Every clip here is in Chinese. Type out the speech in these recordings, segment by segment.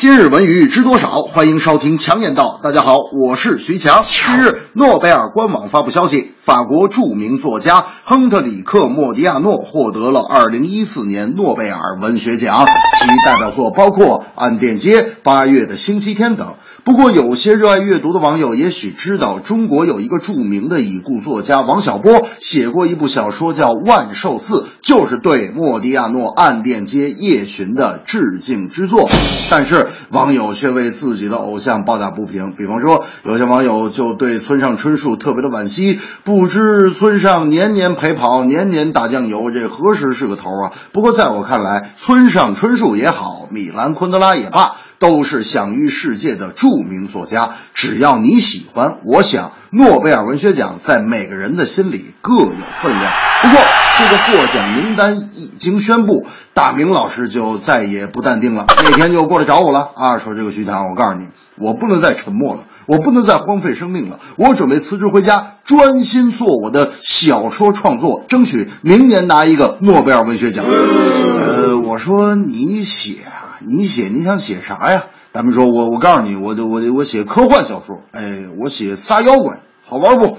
今日文娱知多少？欢迎收听强言道。大家好，我是徐强。近日，诺贝尔官网发布消息，法国著名作家亨特里克·莫迪亚诺获得了2014年诺贝尔文学奖，其代表作包括《暗电街》《八月的星期天》等。不过，有些热爱阅读的网友也许知道，中国有一个著名的已故作家王小波写过一部小说叫《万寿寺》，就是对莫迪亚诺《暗电街夜巡》的致敬之作。但是，网友却为自己的偶像抱打不平。比方说，有些网友就对村上春树特别的惋惜，不知村上年年陪跑，年年打酱油，这何时是个头啊？不过，在我看来，村上春树也好，米兰昆德拉也罢。都是享誉世界的著名作家，只要你喜欢，我想诺贝尔文学奖在每个人的心里各有分量。不过，这个获奖名单已经宣布，大明老师就再也不淡定了。那天就过来找我了啊，说这个徐强，我告诉你，我不能再沉默了，我不能再荒废生命了，我准备辞职回家，专心做我的小说创作，争取明年拿一个诺贝尔文学奖。呃，我说你写啊。你写你想写啥呀？大明说：“我我告诉你，我我我写科幻小说，哎，我写仨妖怪，好玩不？”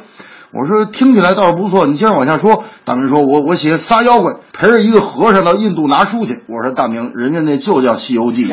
我说：“听起来倒是不错，你接着往下说。”大明说：“我我写仨妖怪陪着一个和尚到印度拿书去。”我说：“大明，人家那就叫《西游记》。”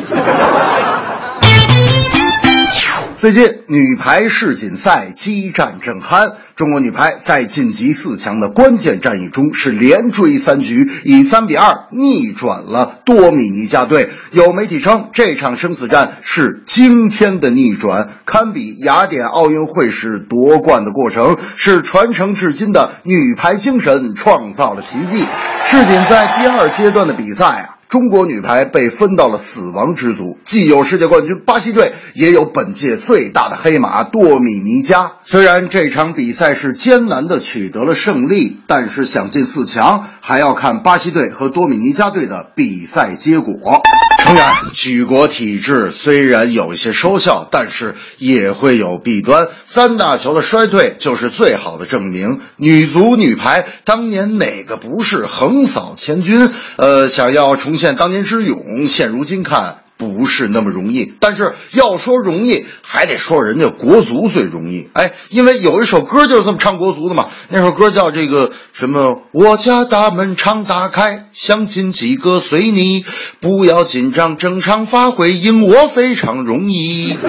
最近女排世锦赛激战正酣，中国女排在晋级四强的关键战役中是连追三局，以三比二逆转了多米尼加队。有媒体称这场生死战是惊天的逆转，堪比雅典奥运会时夺冠的过程，是传承至今的女排精神创造了奇迹。世锦赛第二阶段的比赛啊。中国女排被分到了死亡之组，既有世界冠军巴西队，也有本届最大的黑马多米尼加。虽然这场比赛是艰难的取得了胜利，但是想进四强，还要看巴西队和多米尼加队的比赛结果。诚然，举国体制虽然有一些收效，但是也会有弊端。三大球的衰退就是最好的证明。女足、女排当年哪个不是横扫千军？呃，想要重现当年之勇，现如今看。不是那么容易，但是要说容易，还得说人家国足最容易。哎，因为有一首歌就是这么唱国足的嘛。那首歌叫这个什么？我家大门常打开，相亲几个随你，不要紧张，正常发挥，赢我非常容易。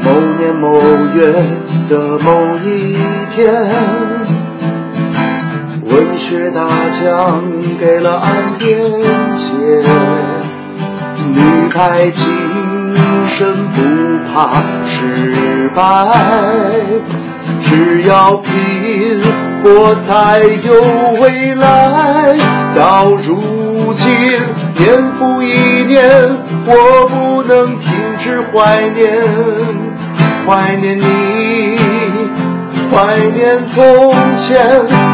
某年某月的某一天。却大奖给了岸边街，女排精神不怕失败，只要拼搏才有未来。到如今年复一年，我不能停止怀念，怀念你，怀念从前。